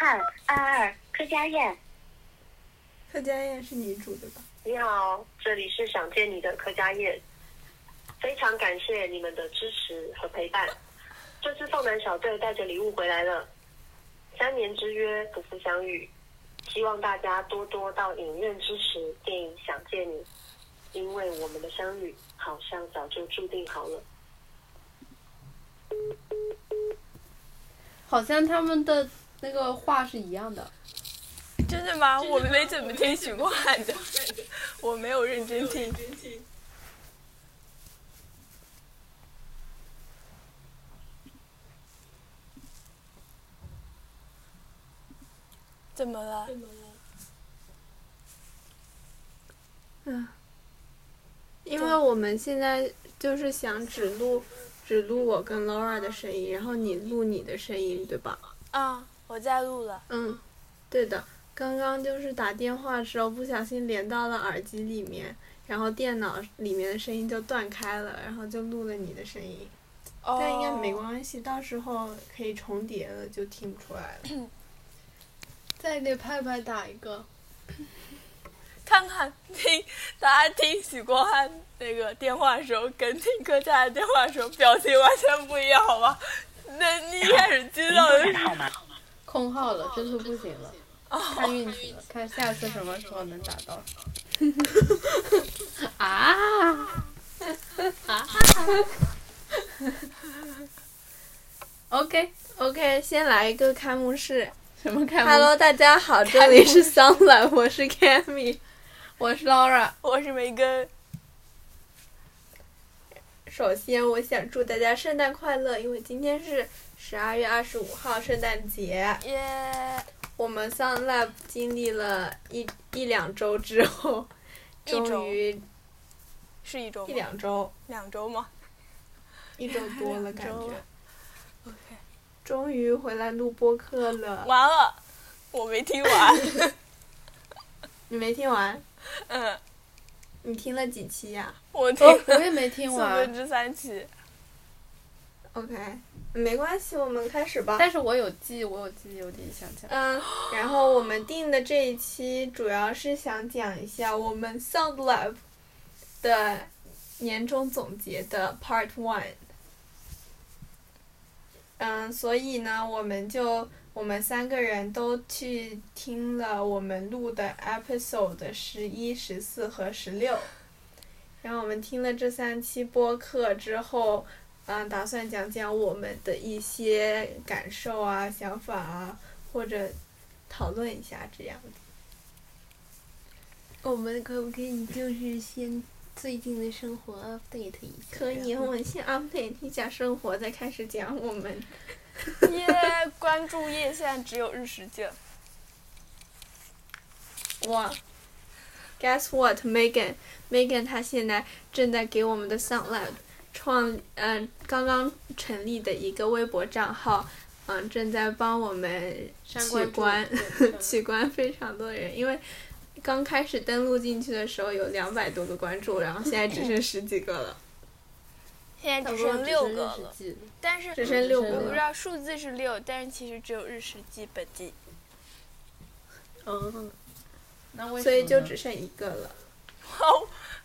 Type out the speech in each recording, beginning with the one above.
汉，二二柯佳燕。柯佳燕是你煮的吧？你好，这里是想见你的柯佳燕，非常感谢你们的支持和陪伴。这次放南小队带着礼物回来了，三年之约不负相遇，希望大家多多到影院支持电影《想见你》，因为我们的相遇好像早就注定好了。好像他们的那个话是一样的。真的吗？我没怎么听许光汉的，我没有认真听。怎么了？嗯，因为我们现在就是想只录只录我跟 Laura 的声音，然后你录你的声音，对吧？啊，我在录了。嗯，对的。刚刚就是打电话的时候不小心连到了耳机里面，然后电脑里面的声音就断开了，然后就录了你的声音。哦。但应该没关系，到时候可以重叠了就听不出来了。再给派派打一个，看看听大家听许光汉那个电话的时候，跟听柯佳的电话的时候表情完全不一样，好吧？那你一开始接到的是空号了，这次不行了，看运气了，看下次什么时候能打到。啊！啊！OK OK，先来一个开幕式。什么开幕？Hello，大家好，这里是 Sunlight，我是 Cammy，我是 Laura，我是梅根。首先，我想祝大家圣诞快乐，因为今天是十二月二十五号，圣诞节。耶！我们 Sunlight 经历了一一两周之后，终于是一周一两周，两周吗？一周多了，感觉。OK。终于回来录播课了。完了，我没听完。你没听完？嗯。你听了几期呀？我听，我也没 听完。四分之三期。OK，没关系，我们开始吧。但是我有记，我有记，有点想讲。嗯，然后我们定的这一期主要是想讲一下我们 Sound Lab 的年终总结的 Part One。嗯，所以呢，我们就我们三个人都去听了我们录的 episode 十一、十四和十六，然后我们听了这三期播客之后，嗯，打算讲讲我们的一些感受啊、想法啊，或者讨论一下这样子。我们可不可以就是先？最近的生活 update 一下。可以，我们先 update 一下生活，再开始讲我们。耶，关注页现在只有日食镜。哇！Guess what，Megan？Megan 她现在正在给我们的 Sunlight 创嗯刚刚成立的一个微博账号，嗯正在帮我们取关 取关非常多人，因为。刚开始登录进去的时候有两百多个关注，然后现在只剩十几个了。现在只剩六个了，但是只剩六个。我不知道数字是六，但是其实只有日食记本记。嗯，所以就只剩一个了。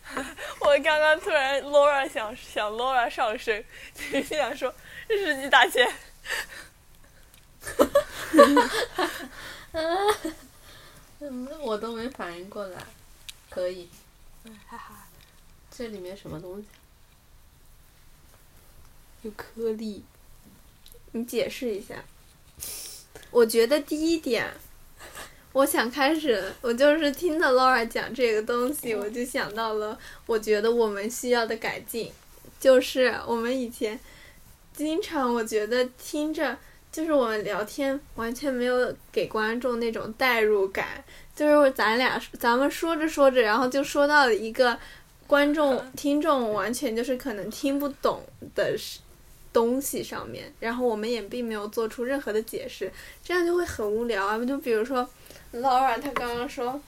好，我刚刚突然 Laura 想想 Laura 上升，就想说日食记打钱。哈哈哈哈哈！嗯，我都没反应过来，可以。哈哈，这里面什么东西？有颗粒。你解释一下。我觉得第一点，我想开始，我就是听到 Laura 讲这个东西，我就想到了，我觉得我们需要的改进，就是我们以前经常，我觉得听着，就是我们聊天完全没有给观众那种代入感，就是咱俩咱们说着说着，然后就说到了一个观众听众完全就是可能听不懂的事东西上面，然后我们也并没有做出任何的解释，这样就会很无聊啊。就比如说 Laura 她刚刚说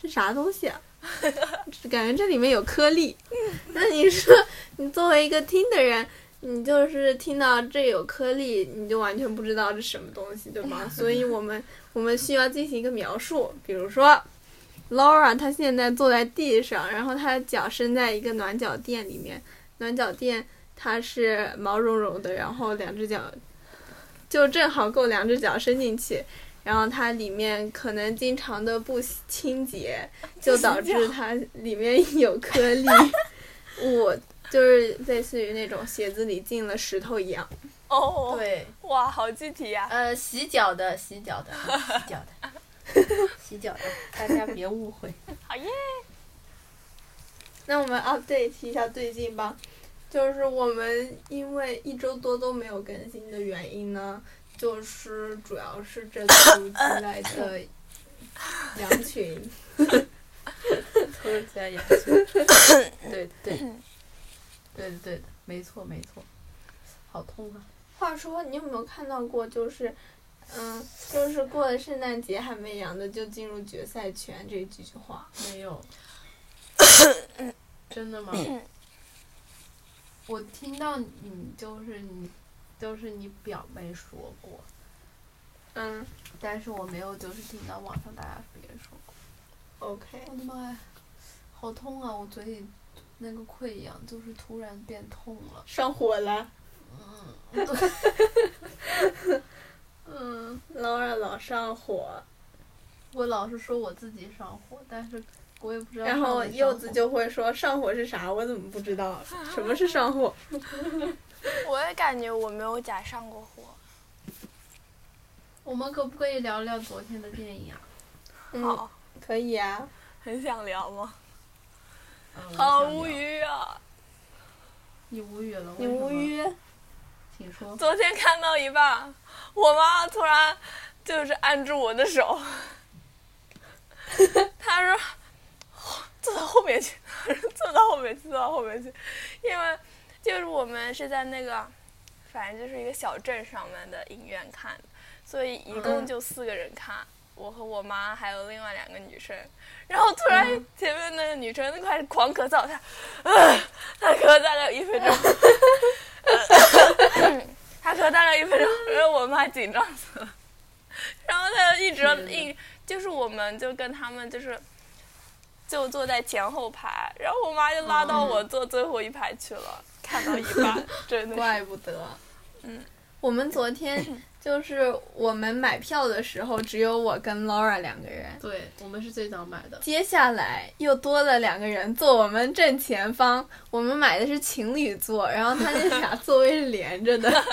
这啥东西啊？感觉这里面有颗粒。那你说你作为一个听的人，你就是听到这有颗粒，你就完全不知道这什么东西，对吗？所以我们我们需要进行一个描述，比如说 Laura 她现在坐在地上，然后她的脚伸在一个暖脚垫里面，暖脚垫它是毛茸茸的，然后两只脚就正好够两只脚伸进去。然后它里面可能经常的不清洁，就导致它里面 有颗粒。物就是类似于那种鞋子里进了石头一样。哦，对，哇，好具体呀、呃，洗脚的，洗脚的，洗脚的，洗脚的，大家别误会。好耶！那我们 update 一下最近吧，就是我们因为一周多都没有更新的原因呢，就是主要是这突击来的羊群。突如其来羊群。对对，对的对的，没错没错，好痛啊！话说，你有没有看到过，就是，嗯，就是过了圣诞节还没阳的就进入决赛圈这几句话？没有。真的吗？我听到你就是你，就是你表妹说过，嗯但是我没有就是听到网上大家别人说过。，OK。我的妈呀，好痛啊！我嘴里那个溃疡就是突然变痛了。上火了。嗯，嗯，Laura 老上火，我老是说我自己上火，但是我也不知道。然后柚子就会说上火是啥？我怎么不知道？什么是上火？我也感觉我没有假上过火。我们可不可以聊聊昨天的电影啊？嗯，好，可以啊。很想聊吗？嗯好无。语啊！你无语了？你无？语？请说。昨天看到一半，我妈突然就是按住我的手，她说坐到后面去，她说坐到后面去，坐到后面去，因为就是我们是在那个，反正就是一个小镇上面的影院看的，所以一共嗯。就四个人看。我和我妈还有另外两个女生，然后突然前面那个女生就开始狂咳嗽，她，呃，她咳大概有一分钟，她咳大概一分钟，然后我妈紧张死了，然后她就一直天哪一就是我们就跟他们就是就坐在前后排，然后我妈就拉到我坐最后一排去了，看到一半，真的怪不得。嗯，我们昨天 就是我们买票的时候，只有我跟 Laura 两个人。对，我们是最早买的。接下来又多了两个人坐我们正前方，我们买的是情侣座，然后他那俩 座位是连着的。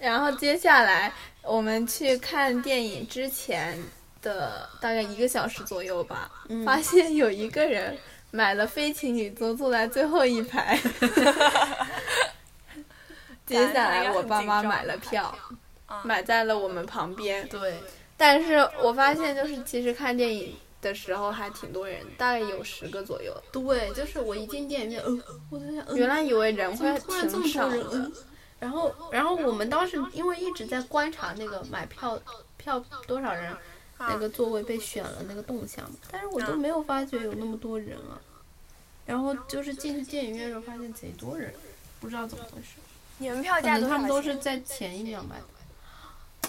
然后接下来我们去看电影之前的大概一个小时左右吧，嗯发现有一个人买了非情侣座，坐在最后一排。接下来我爸妈买了票，啊买在了我们旁边。对，但是我发现，就是其实看电影的时候还挺多人，大概有十个左右。对，就是我一进电影院，呃，我在想，呃原来以为人会挺少？的嗯，然后，然后我们当时因为一直在观察那个买票票多少人，那个座位被选了那个动向嘛，但是我都没有发觉有那么多人啊。然后就是进去电影院的时候发现贼多人，不知道怎么回事，你们票可能他价多少钱？们都是在前一秒买的。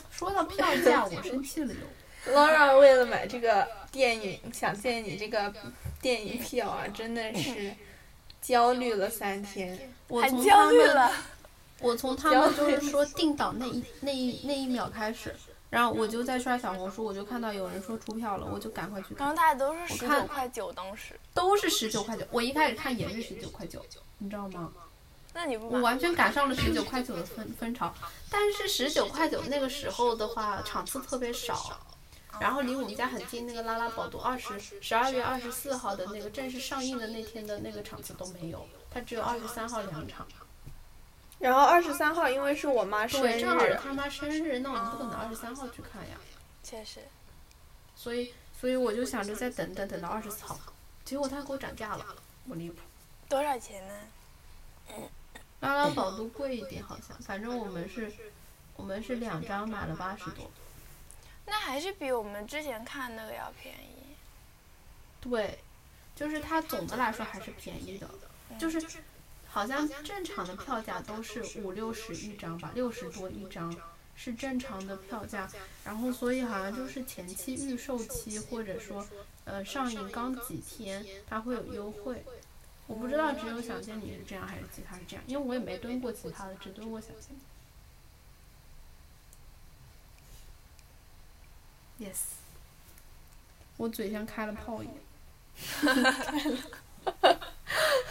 说到票价，我生气了又。Laura 为了买这个电影，想见你这个电影票啊，真的是焦虑了三天。我焦从他们虑了，我从他们就是说定档那一那一那一秒开始，然后我就在刷小红书，我就看到有人说出票了，我就赶快去看，然后大家都是十看九块九，当时都是十九块九。我一开始看也是十九块九，你知道吗？那你不我完全赶上了十九块九的风风潮，但是十九块九那个时候的话，场次特别少。然后离我们家很近，那个拉拉宝都二十十二月二十四号的那个正式上映的那天的那个场次都没有，它只有二十三号两场。然后二十三号因为是我妈生对，正好是日，他妈生日，那我们不可能二十三号去看呀。确实，所以，所以我就想着再等等等到二十四号，结果他给我涨价了，我离谱。多少钱呢？拉拉宝都贵一点好像，反正我们是，我们是两张买了八十多。那还是比我们之前看那个要便宜。对，就是它总的来说还是便宜的，就是好像正常的票价都是五六十一张吧，六十多一张是正常的票价。然后所以好像就是前期预售期或者说呃上映刚几天，它会有优惠。我不知道只有小仙女是这样还是其他是这样，因为我也没蹲过其他的，只蹲过小仙女。Yes，我嘴像开了泡一样。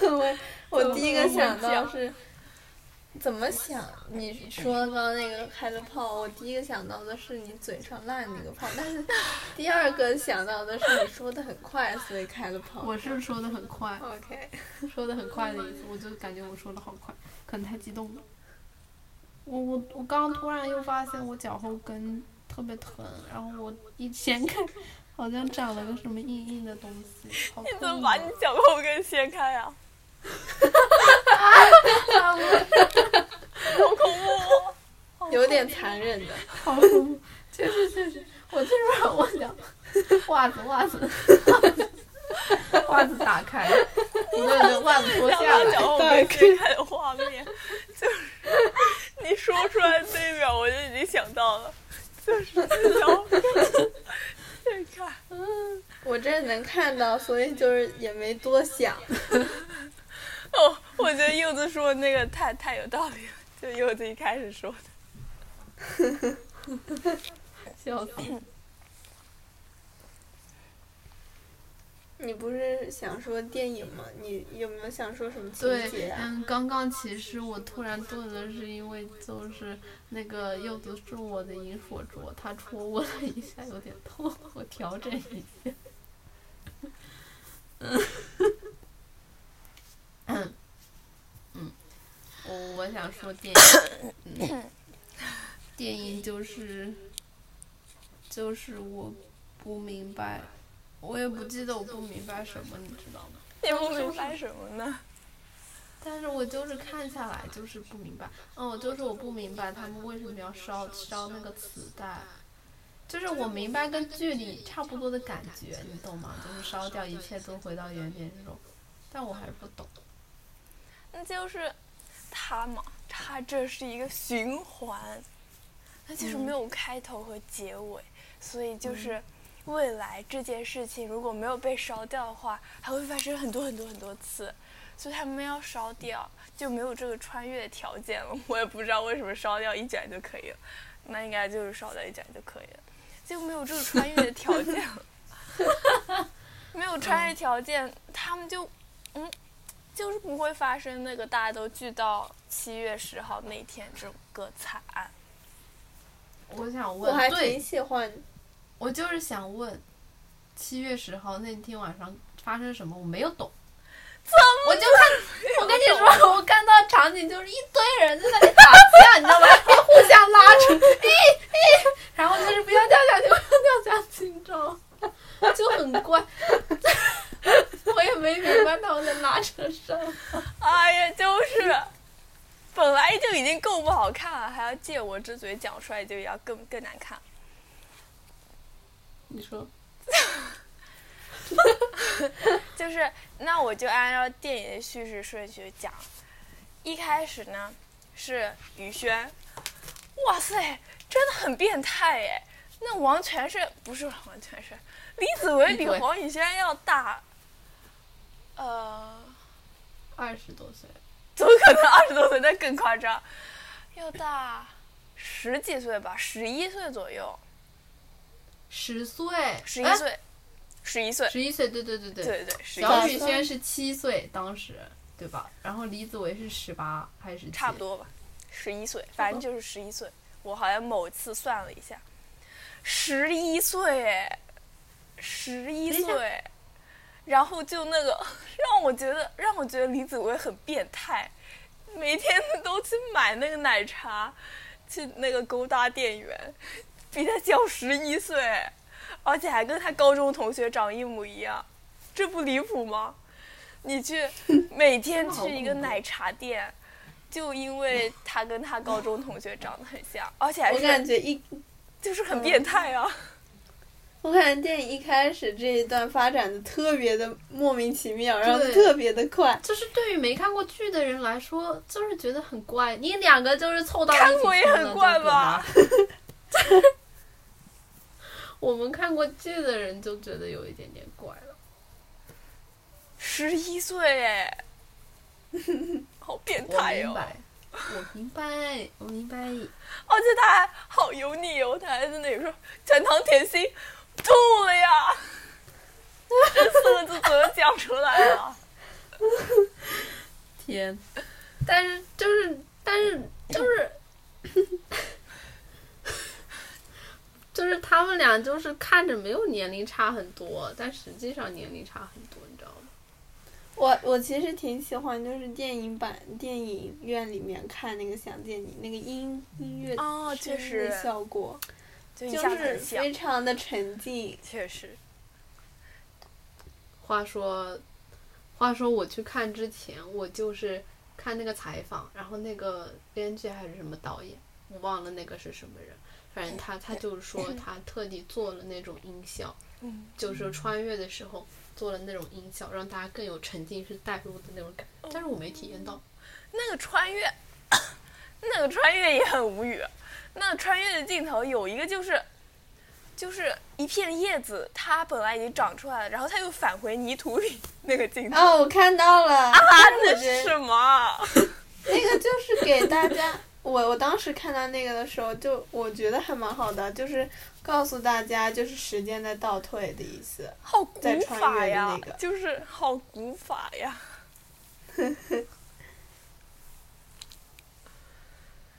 我 我第一个想到是，怎么想？你说刚刚那个开了炮，我第一个想到的是你嘴上烂那个炮，但是第二个想到的是你说的很快，所以开了炮。我是说的很快，OK，说的很快的意思，我就感觉我说的好快，可能太激动了。我我我刚刚突然又发现我脚后跟特别疼，然后我一掀开，好像长了个什么硬硬的东西，好你怎么把你啊！脚后跟掀开啊？好恐怖！有点残忍的。好恐怖，确实确实，我就是把我想袜子袜子 袜子打开，不对不对，袜子脱下来。到脚后跟掀开的画面，就是你说出来那一秒，我就已经想到了，就是脚后跟 掀开。我这能看到，所以就是也没多想。哦，我觉得柚子说的那个太太有道理了，就柚子一开始说的。笑死！你不是想说电影吗？你有没有想说什么情节对，啊？嗯，刚刚其实我突然顿了，是因为就是那个柚子是我的银火镯，他戳我了一下，有点痛，我调整一下。嗯，嗯，我我想说电影，嗯，电影就是就是我不明白，我也不记得我不明白什么，你知道吗？你不明白什么呢？但是我就是看下来就是不明白，嗯，我就是我不明白他们为什么要烧烧那个磁带，就是我明白跟剧里差不多的感觉，你懂吗？就是烧掉一切都回到原点这种，但我还是不懂。那就是它嘛，它这是一个循环，它就是没有开头和结尾，所以就是未来这件事情如果没有被烧掉的话，还会发生很多很多很多次，所以他们要烧掉，就没有这个穿越的条件了。我也不知道为什么烧掉一卷就可以了，那应该就是烧掉一卷就可以了，就没有这个穿越的条件了。没有穿越条件，他们就嗯。就是不会发生那个大家都聚到七月十号那天这个惨案。我想问，我还挺，喜欢。我就是想问，七月十号那天晚上发生什么？我没有懂。怎么我就看，我跟你说，我看到场景就是一堆人在那里打架，你知道吗？互相拉扯，咦咦，然后就是不要掉下去，不要掉下去，你知道吗？就很怪。我也没明白他们在拉扯什么。哎呀，就是，本来就已经够不好看了，还要借我之嘴讲出来，就要更更难看。你说，就是，那我就按照电影的叙事顺序讲。一开始呢是于轩，哇塞，真的很变态哎！那王全胜不是王全胜李子维比黄宇轩要大，呃，二十多岁，怎么可能二十多岁？那更夸张，要大十几岁吧，十一岁左右，十岁，十一岁，十一岁，十一岁，对对对对。对对对，十一小岁雨轩是七岁，当时对吧？然后李子维是十八还是？差不。多吧，十一岁，反正就是十一岁。我好像某次算了一下，十一岁哎，十一岁，然后就那个 让我觉得让我觉得李子维很变态，每天都去买那个奶茶，去那个勾搭店员，比他小十一岁，而且还跟他高中同学长一模一样，这不离谱吗？你去每天去一个奶茶店，就因为他跟他高中同学长得很像，而且还我感觉一，就是很变态啊！我感觉电影一开始这一段发展的特别的莫名其妙，然后特别的快。就是对于没看过剧的人来说，就是觉得很怪。你两个就是凑到一起看过也很怪吧？我们看过剧的人就觉得有一点点怪了。十一岁哎，好变我态哦！明白，我明白，我明白。而且他还好油腻哦，他还在那里说全糖甜心吐了呀，这四个字怎么讲出来了？天，但是就是，但是就是，就是他们俩就是看着没有年龄差很多，但实际上年龄差很多，你知道吗？我我其实挺喜欢，就是电影版电影院里面看那个《想见你》那个音音乐哦确声的实效果，就是非，常的沉浸。确实。话说，话说我去看之前，我就是看那个采访，然后那个编剧还是什么导演，我忘了那个是什么人，反正他他就是说他特地做了那种音效，嗯，就是穿越的时候做了那种音效，让大家更有沉浸式带入的那种感觉，但是我没体验到。那个穿越，那个穿越也很无语。那穿越的镜头有一个就是，就是一片叶子，它本来已经长出来了，然后它又返回泥土里那个镜头。哦，我看到了，啊，那是什么啊？那个就是给大家，我我当时看到那个的时候，就我觉得还蛮好的，就是告诉大家，就是时间在倒退的意思。好古法呀，那个就是好古法呀。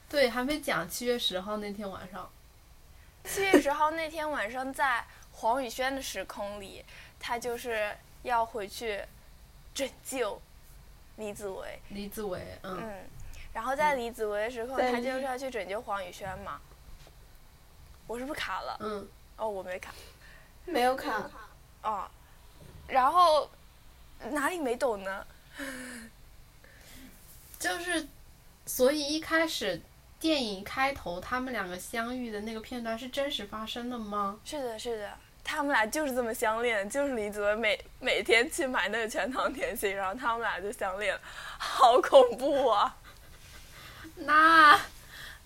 对，还没讲七月十号那天晚上，七月十号那天晚上，在黄宇轩的时空里，他就是要回去拯救李子维。李子维，嗯，嗯，然后在李子维的时空，在他就是要去拯救黄宇轩嘛。我是不是卡了？嗯，哦，我没卡。没有卡，哦，然后哪里没懂呢？就是，所以一开始电影开头他们两个相遇的那个片段是真实发生的吗？是的，是的，他们俩就是这么相恋，就是李子维每每天去买那个全糖甜心，然后他们俩就相恋了，好恐怖啊！那，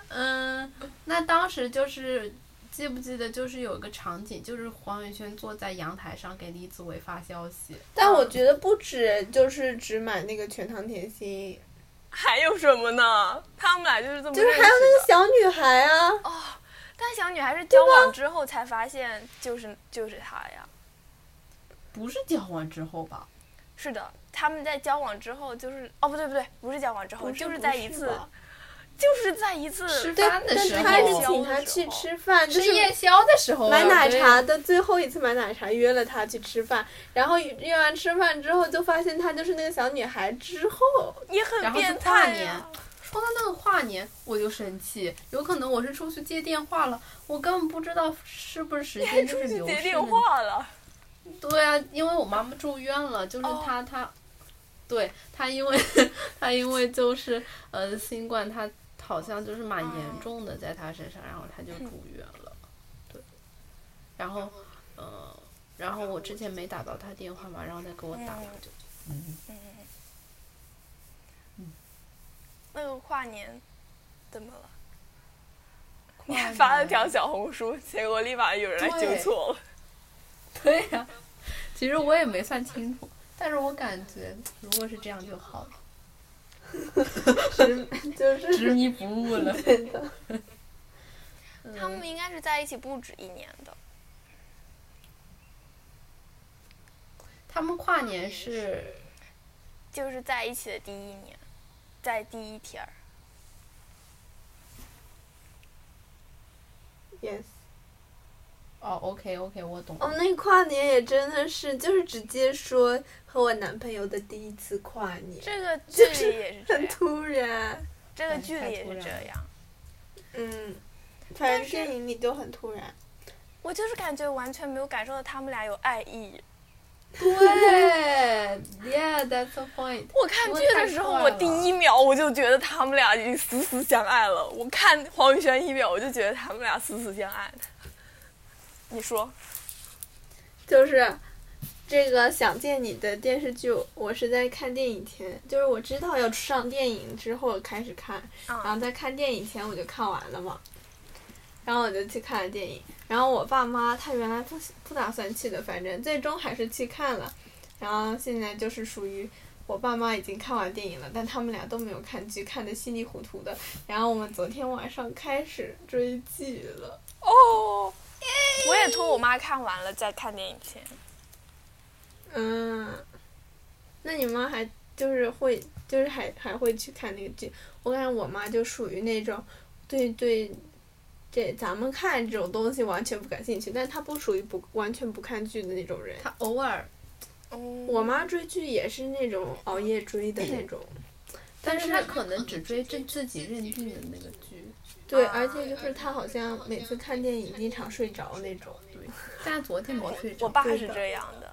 嗯，那当时就是记不记得，就是有一个场景，就是黄宇轩坐在阳台上给李子维发消息，但我觉得不止，就是只买那个全糖甜心，还有什么呢？他们俩就是这么就是还有那个小女孩啊，哦但小女孩是交往之后才发现，就是就是他呀。不是交往之后吧？是的，他们在交往之后，就是哦，不对不对，不是交往之后，不就是在一次，吧就是在一次吃对，饭的时候，但他是夜宵请他去吃饭，就是是夜宵的时候啊买奶茶对的最后一次买奶茶约了他去吃饭，然后约完吃饭之后就发现她就是那个小女孩，之后也很变态啊。说到那个跨年，我就生气，有可能我是出去接电话了，我根本不知道是不是时间就出去是流逝接电。话了，对啊，因为我妈妈住院了，就是哦她她，对她因为 她因为就是呃新冠，她好像就是蛮哦。严重的在他身上，然后他就住院了，对，然后呃然后我之前没打到他电话嘛，然后他给我打了嗯。嗯嗯，那个跨年怎么了？你还发了条小红书，结果立马有人来纠错了。对呀、其实我也没算清楚，但是我感觉如果是这样就好了，执就是执迷不悟了。对的，他们应该是在一起不止一年的，他们跨年是就是在一起的第一年，在第一天儿。Yes。哦，OK OK，我懂。哦，那跨年也真的是，就是直接说和我男朋友的第一次跨年，这个距离也是这样，很突然。这个距离也是这样。嗯，反正电影里都很突然。我就是感觉完全没有感受到他们俩有爱意。对，Yeah，that's the point。我看剧的时候，我第一秒我就觉得他们俩已经死死相爱了。我看黄宇轩一秒，我就觉得他们俩死死相爱。你说，就是这个《想见你》的电视剧，我是在看电影前，就是我知道要上电影之后开始看，然后在看电影前我就看完了嘛，然后我就去看了电影。然后我爸妈他原来不不打算去的，反正最终还是去看了。然后现在就是属于我爸妈已经看完电影了，但他们俩都没有看剧，看得稀里糊涂的。然后我们昨天晚上开始追剧了。哦，我也托我妈看完了再看电影前。嗯，那你妈还就是会就是还还会去看那个剧？我感觉我妈就属于那种对对。这咱们看这种东西完全不感兴趣，但她不属于不完全不看剧的那种人。她偶尔，嗯我妈追剧也是那种熬夜追的那种，但是她可能只追自自己认定的那个剧。对，而且就是他好像每次看电影经常睡着那种。对，但昨天没睡着。我爸是这样的，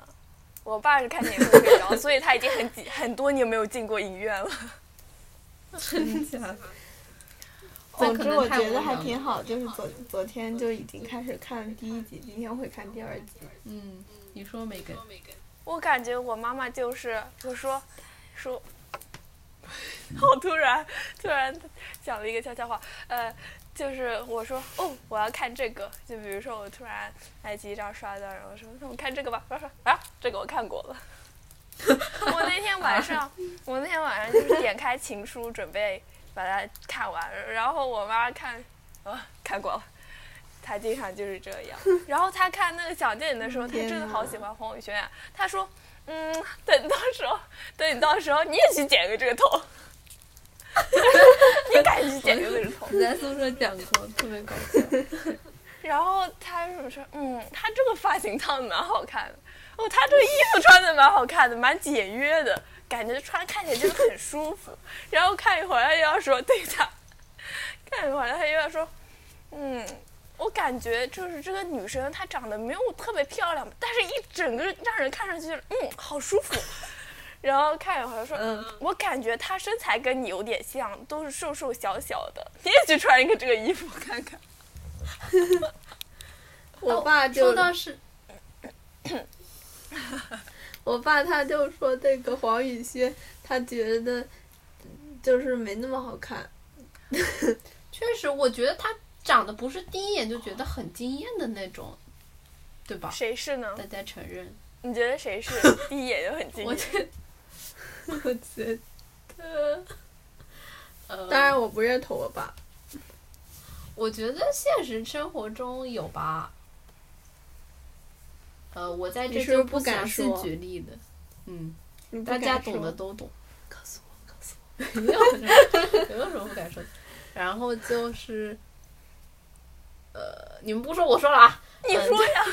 我爸是看电影会睡着，所以他已经很几很多年没有进过影院了。真假的？总之我觉得还挺好，就是昨昨天就已经开始看第一集，今天会看第二集。嗯，你说每个？我感觉我妈妈就是我说说，好突然，突然讲了一个悄悄话，呃，就是我说哦我要看这个，就比如说我突然爱奇艺上刷到，然后说那我看这个吧，说说啊这个我看过了。我那天晚上，我那天晚上就是点开《情书》准备。把它看完，然后我妈看，啊，看过了。她经常就是这样。然后她看那个《小电影》的时候，她真的好喜欢黄宇轩啊。她说：“嗯，等到时候，等你到时候你也去剪个这个头，你赶紧去剪个这个头。”你在宿舍讲过，特别搞笑。然后她说：“嗯，他这个发型烫的蛮好看的，哦，他这个衣服穿的蛮好看的，蛮简约的。”感觉穿看起来就是很舒服，然后看一会儿他又要说对他，看一会儿他又要说，嗯，我感觉就是这个女生她长得没有特别漂亮，但是一整个让人看上去嗯好舒服，然后看一会儿说，嗯，我感觉她身材跟你有点像，都是瘦瘦小小的，你也去穿一个这个衣服看看。我爸就说到是。我爸他就说那个黄雨萱，他觉得就是没那么好看。确实，我觉得他长得不是第一眼就觉得很惊艳的那种，对吧？谁是呢？大家承认。你觉得谁是 第一眼就很惊艳？我觉，我觉得，呃，当然我不认同我爸。我觉得现实生活中有吧。呃，我在这就不详细举例的，嗯，大家懂的都懂。告诉我，告诉我，没有，没有什么不敢说。然后就是，呃，你们不说，我说了啊。你说呀。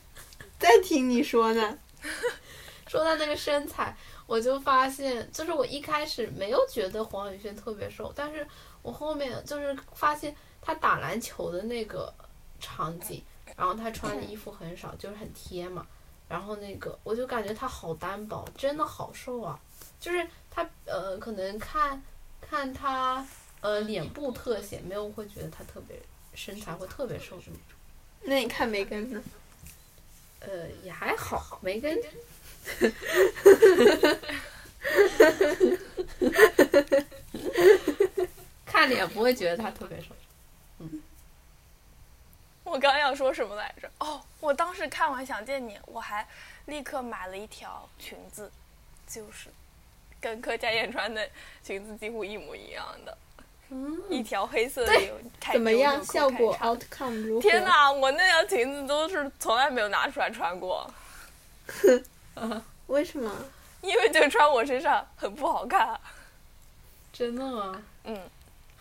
在听你说呢。说到那个身材，我就发现，就是我一开始没有觉得黄宇轩特别瘦，但是我后面就是发现他打篮球的那个场景。然后他穿的衣服很少，就是很贴嘛。然后那个，我就感觉他好单薄，真的好瘦啊！就是他呃，可能看看他呃脸部特写，没有会觉得他特别身材会特别瘦的那种。那你看梅根呢？呃，也还好，梅根。看脸不会觉得他特别瘦，嗯。我刚要说什么来着？哦，我当时看完《想见你》，我还立刻买了一条裙子，就是跟柯佳燕穿的裙子几乎一模一样的，嗯、一条黑色的。怎么样？效果 outcome 如何？天哪！我那条裙子都是从来没有拿出来穿过。为什么？因为就穿我身上很不好看。真的吗？嗯，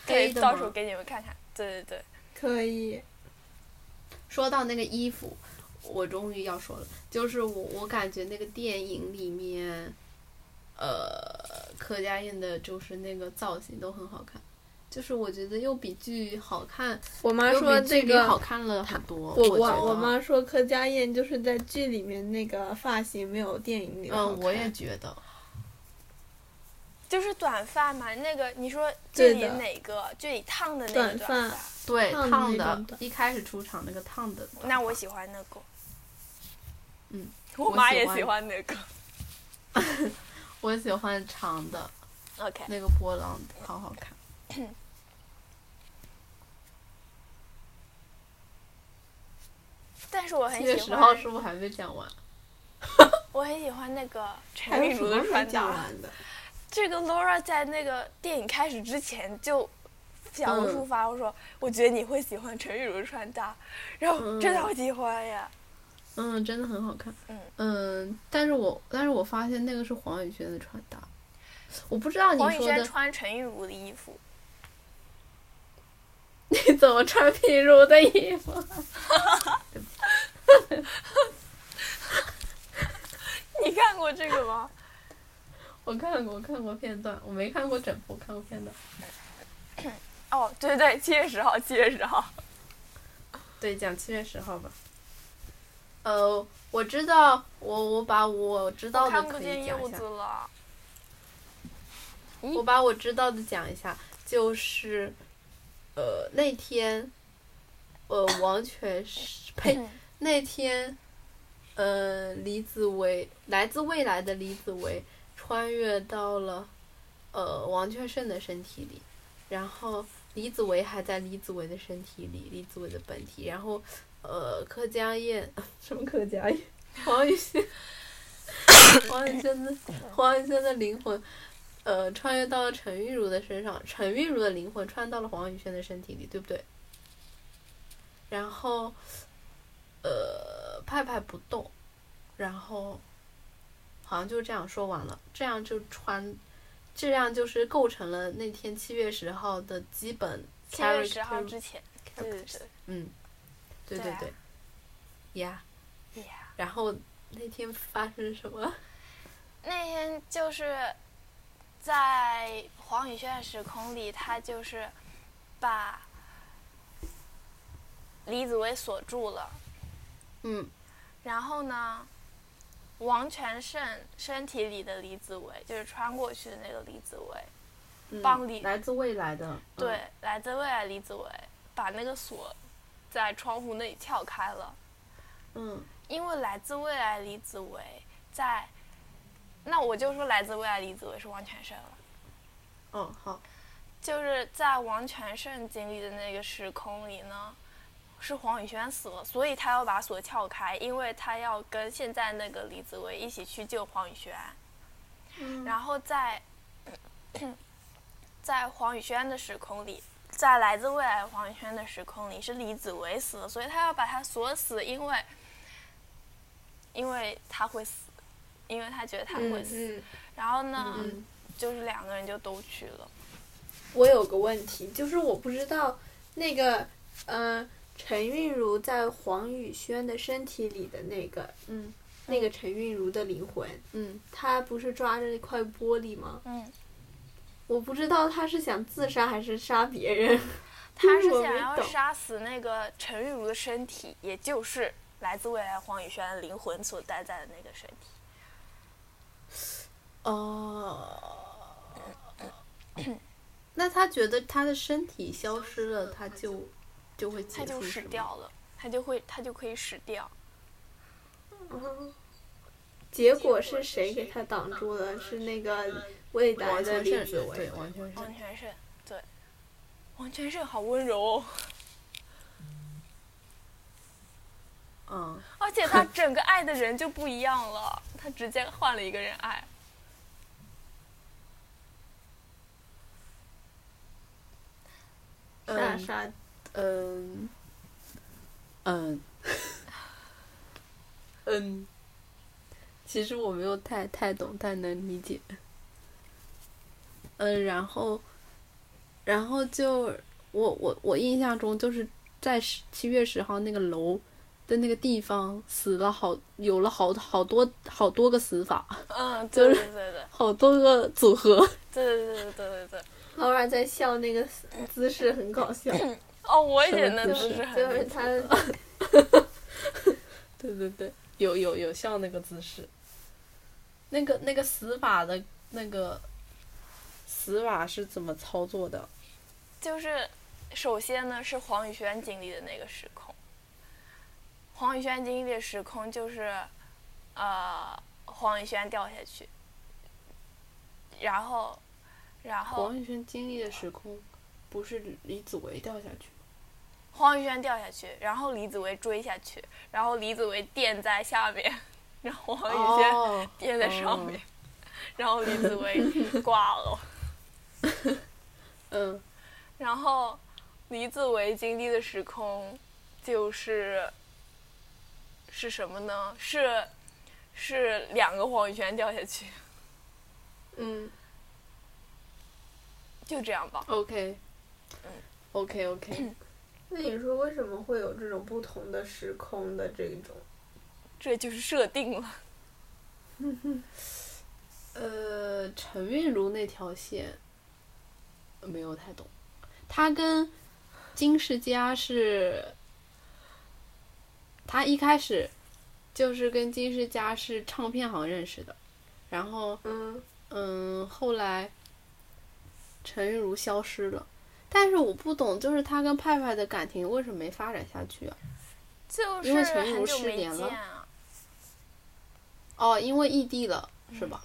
可以？到时候给你们看看。对对对，可以。说到那个衣服，我终于要说了，就是我我感觉那个电影里面，呃，柯佳嬿的就是那个造型都很好看，就是我觉得又比剧好看，我妈说这比剧里好个，看了很多。我我我妈说柯佳燕就是在剧里面那个发型没有电影里好嗯，看。我也觉得，就是短发嘛。那个你说剧里哪个？剧里烫的那短个短发对烫的一开始出场那个烫的，那我喜欢那个。嗯，我妈也喜欢那个。我喜欢长的 OK，那个波浪，好好看。但是我很喜十号欢，是不是还没讲完？我很喜欢那个 陈还玉茹有什么没的穿搭。这个 Laura 在那个电影开始之前就小红书嗯发，我说我觉得你会喜欢陈玉茹的穿搭，然后真的好喜欢呀。嗯，真的很好看。嗯嗯，但是我但是我发现那个是黄宇轩的穿搭，我不知道你黄宇轩说的穿陈玉茹的衣服，你怎么穿品如的衣服？你看过这个吗？我看过，看过片段，我没看过整部，看过片段。哦，对对，七月十号，七月十号。对，讲七月十号吧。呃，我知道，我我把我知道的可以讲一下。子了。我把我知道的讲一下，就是，呃，那天，呃，王全是呸，那天，呃，李子维来自未来的李子维穿越到了，呃，王全胜的身体里，然后李子维还在李子维的身体里，李子维的本体，然后，呃，柯佳嬿什么柯佳嬿，黄宇轩，黄宇轩的黄宇轩的灵魂。呃，穿越到了陈玉茹的身上，陈玉茹的灵魂穿到了黄宇轩的身体里，对不对？然后，呃，派派不动，然后，好像就这样说完了，这样就穿，这样就是构成了那天七月十号的基本七月十号之前，对对对。嗯，对对啊对呀，然后那天发生什么？那天就是在黄宇轩的时空里，他就是把李子维锁住了。嗯然后呢，王全胜身体里的李子维，就是穿过去的那个李子维，嗯，帮李来自未来的，嗯对，来自未来李子维把那个锁在窗户那里撬开了。嗯因为来自未来李子维在，那我就说来自未来李子维是王全胜了。嗯好，就是在王全胜经历的那个时空里呢，是黄宇轩死了，所以他要把锁撬开，因为他要跟现在那个李子维一起去救黄宇轩。然后在在黄宇轩的时空里，在来自未来黄宇轩的时空里是李子维死了，所以他要把他锁死，因为因为他会死，因为他觉得他会死。嗯嗯，然后呢，嗯就是两个人就都去了。我有个问题，就是我不知道那个，呃，陈韵如在黄宇轩的身体里的那个嗯那个陈韵如的灵魂，嗯。她不是抓着一块玻璃吗？嗯，我不知道她是想自杀还是杀别人。他是想要杀死那个陈韵如的身体，也就是来自未来黄宇轩的灵魂所待在的那个身体。哦，那他觉得他的身体消失了，他就就会结他就死？掉了，他就会他就可以死掉。结果是谁给他挡住了？是那个未来完的李子维对，。王全胜王全胜，对，王全胜好温柔哦，嗯，而且他整个爱的人就不一样了，他直接换了一个人爱。杀 嗯杀嗯嗯嗯，其实我没有太太懂，太能理解。嗯，然后，然后就我我我印象中就是在十七月十号那个楼的那个地方死了好有了好好多好多个死法，嗯，对就是好多个组合。对对对对对对对。劳尔 在笑，那个姿势很搞笑，哦，我也觉得就是离谱他 对对对，有有有像那个姿势。那个那个死法的那个死法是怎么操作的？就是首先呢是黄宇轩经历的那个时空，黄宇轩经历的时空就是，呃，黄宇轩掉下去，然后，然后黄宇轩经历的时空，不是李子维掉下去吗？黄宇轩掉下去，然后李子维追下去，然后李子维垫在下面，然后黄宇轩哦，垫在上面，然后李子维 挂了。嗯，然后李子维经历的时空就是是什么呢？是是两个黄宇轩掉下去，嗯，就这样吧。OK，OK OK，那你说为什么会有这种不同的时空的这种？这就是设定了。呃，陈韵如那条线没有太懂，他跟金世佳是，他一开始就是跟金世佳是唱片行认识的，然后嗯，嗯，后来陈韵如消失了，但是我不懂，就是他跟派派的感情为什么没发展下去啊？就是因为陈玉如很久没失联了。哦，因为异地了，是吧？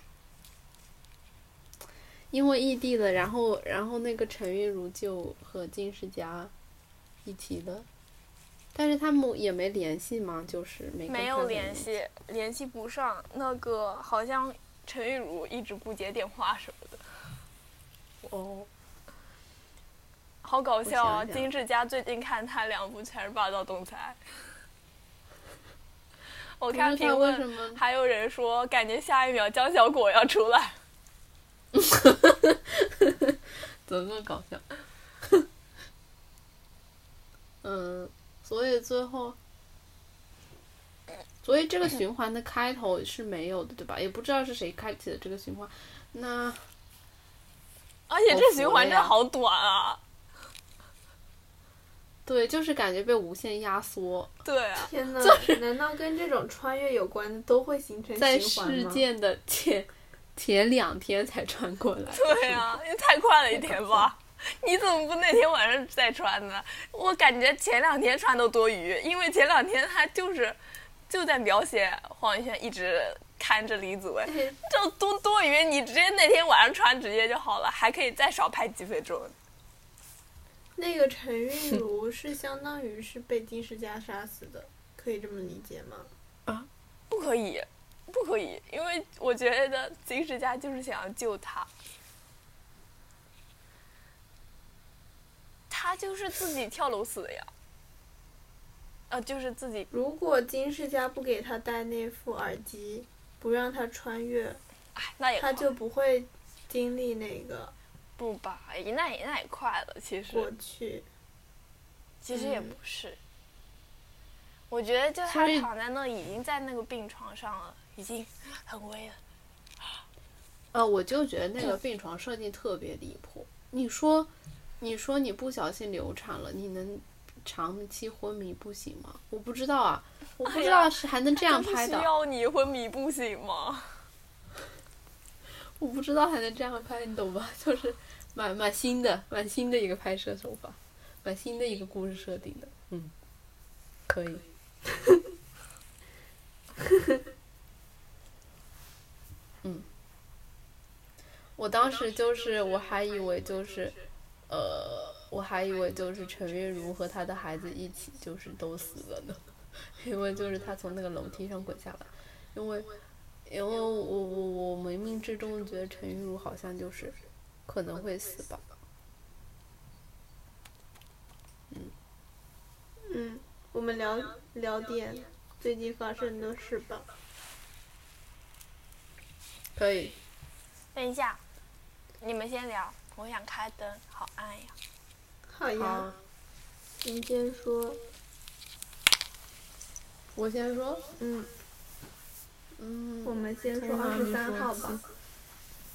因为异地了，然后然后那个陈韵如就和金世佳一起了，但是他们也没联系嘛，就是没没有联系，联系不上。那个好像陈韵如一直不接电话什么的，哦，好搞笑啊！想想金志佳最近看他两部全是霸道总裁。我看评论？还有人说，感觉下一秒江小果要出来。怎么这么搞笑？嗯，所以最后，所以这个循环的开头是没有的，对吧？也不知道是谁开启的这个循环。那而且这循环真的好短啊！对，就是感觉被无限压缩，对啊，天呐，难道跟这种穿越有关的都会形成在循环吗？事件的前前两天才穿过来。对啊，也太快了一点吧？你怎么不那天晚上再穿呢？我感觉前两天穿都多余，因为前两天他就是就在描写黄宇轩一直看着李子维，这多多余，你直接那天晚上穿直接就好了，还可以再少拍几分钟。那个陈韵如是相当于是被金世佳杀死的，可以这么理解吗？啊不可以，不可以，因为我觉得金世佳就是想要救他，他就是自己跳楼死的呀。啊，就是自己如果金世佳不给他戴那副耳机，不让他穿越，哎，那也快他就不会经历那个不吧？哎那也那也快了，其实。我去。其实也嗯不是。我觉得就他躺在那，已经在那个病床上了，已经很危了。呃，我就觉得那个病床设计特别离谱。你说，你说你不小心流产了，你能长期昏迷不醒吗？我不知道啊，我不知道是还能这样拍的，需要你昏迷不醒吗？我不知道还能这样拍，你懂吧？就是蛮蛮新的，蛮新的一个拍摄手法，蛮新的一个故事设定的，嗯，可以。嗯，我当时就是我还以为就是，呃，我还以为就是陈月如和她的孩子一起就是都死了呢，因为就是她从那个楼梯上滚下来，因为因为我我我冥冥之中觉得陈玉茹好像就是可能会死吧。嗯，我们聊聊点最近发生的事吧。可以。等一下，你们先聊，我想开灯，好暗呀。好呀好，，你先说。我先说。嗯，嗯，我们先说二十三号吧。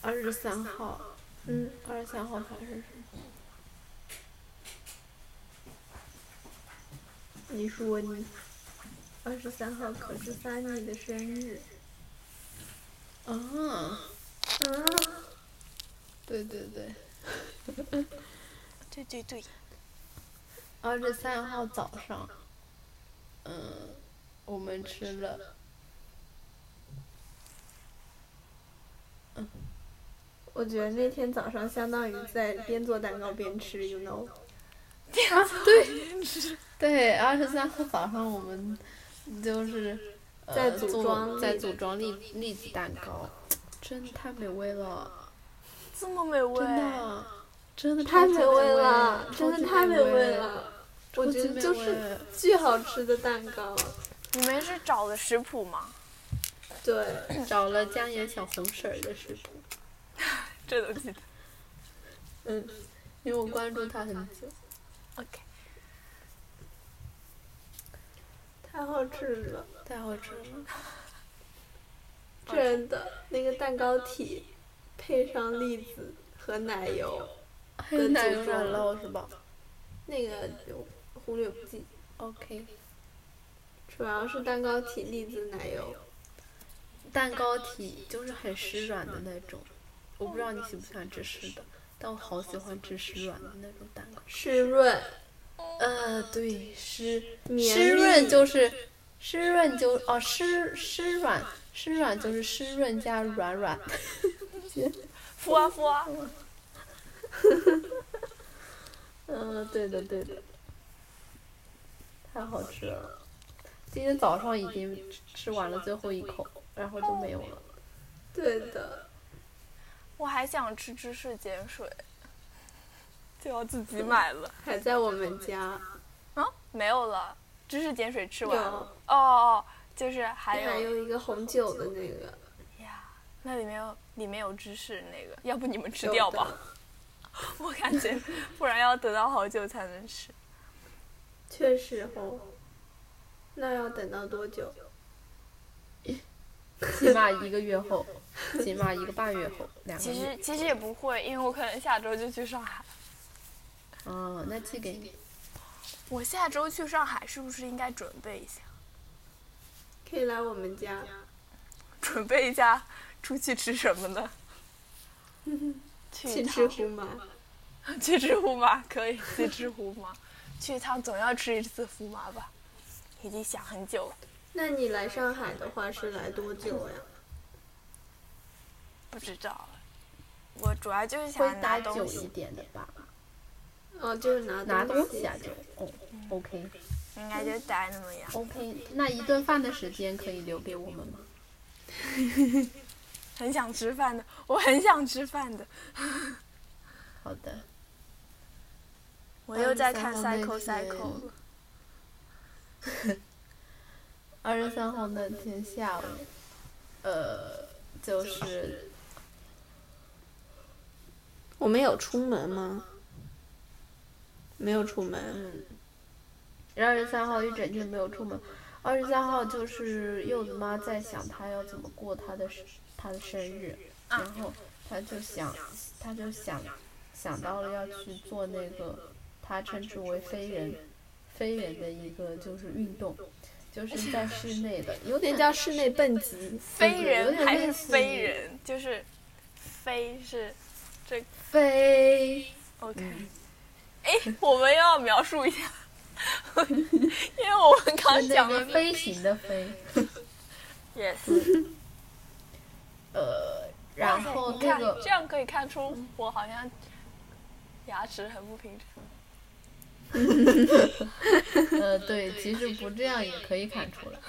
二十三号，嗯，二十三号。发生什么？你说你二十三号可是 Sunny 的生日。啊，啊，对对对，对 对对，二十三号早上，嗯，我们吃了，我觉得那天早上相当于在边做蛋糕边吃，you know。对，二十三号早上我们就是、呃、在组装在组装栗栗子蛋糕，真的太美味了，这么美味，真的，真的太美味味了，真的太美味味了。我觉得就是巨好吃的蛋糕。你们是找的食谱吗？对，找了江野小红婶儿的视频，这都记得。嗯，因为我关注他很久。OK，太好吃了，太好吃了，真的。那个蛋糕体配上栗子和奶油，还有奶油软酪是吧那个就忽略不计。？OK，主要是蛋糕体、栗子、奶油。蛋糕体就是很湿软的那种，我不知道你喜不喜欢吃湿的，但我好喜欢吃湿软的那种蛋糕。湿润，呃，对，湿湿润就是湿润就哦湿湿软湿软就是湿润加软软。敷啊敷啊，嗯，对的对的，太好吃了。今天早上已经吃吃完了最后一口，然后就没有了。对的。我还想吃芝士碱水，就要自己买了。还在我们家，啊，没有了，芝士碱水吃完了。有哦哦，就是还有还有一个红酒的那个，呀，那里面有里面有芝士那个，要不你们吃掉吧？我感觉不然要等到好久才能吃。确实哦。那要等到多久？起码一个月后，起码一个半月后，两个其。实其实也不会，因为我可能下周就去上海。哦，那寄给你。我下周去上海是不是应该准备一下？可以来我们家。准备一下出去吃什么呢？去去一趟吃胡麻。去吃胡麻可以，去吃胡麻，去一趟总要吃一次胡麻吧，已经想很久了，那你来上海的话是来多久呀？不知道了。我主要就是想待拿东西，久一点的吧？哦，就是拿拿东西东西啊，就哦，OK 应该就待那么样。OK，那一顿饭的时间可以留给我们吗？很想吃饭的，我很想吃饭的。好的。我又在看23号那 Psycho 天 Psycho 了。二十三号那天下午，呃，就是我们有出门吗？没有出门。嗯，二十三号一整天没有出门。二十三号就是柚子妈在想她要怎么过她的生她的生日，然后她就想，她就想想到了要去做那个她称之为飞人飞人的一个就是运动，就是 在室内的，有点叫室内蹦极。飞人还是飞人？就是飞是这飞。OK。嗯哎，我们要描述一下，因为我们刚讲了飞行的飞，yes。呃，然后你看那个这样可以看出我好像牙齿很不平常。呃，对，其实不这样也可以看出来。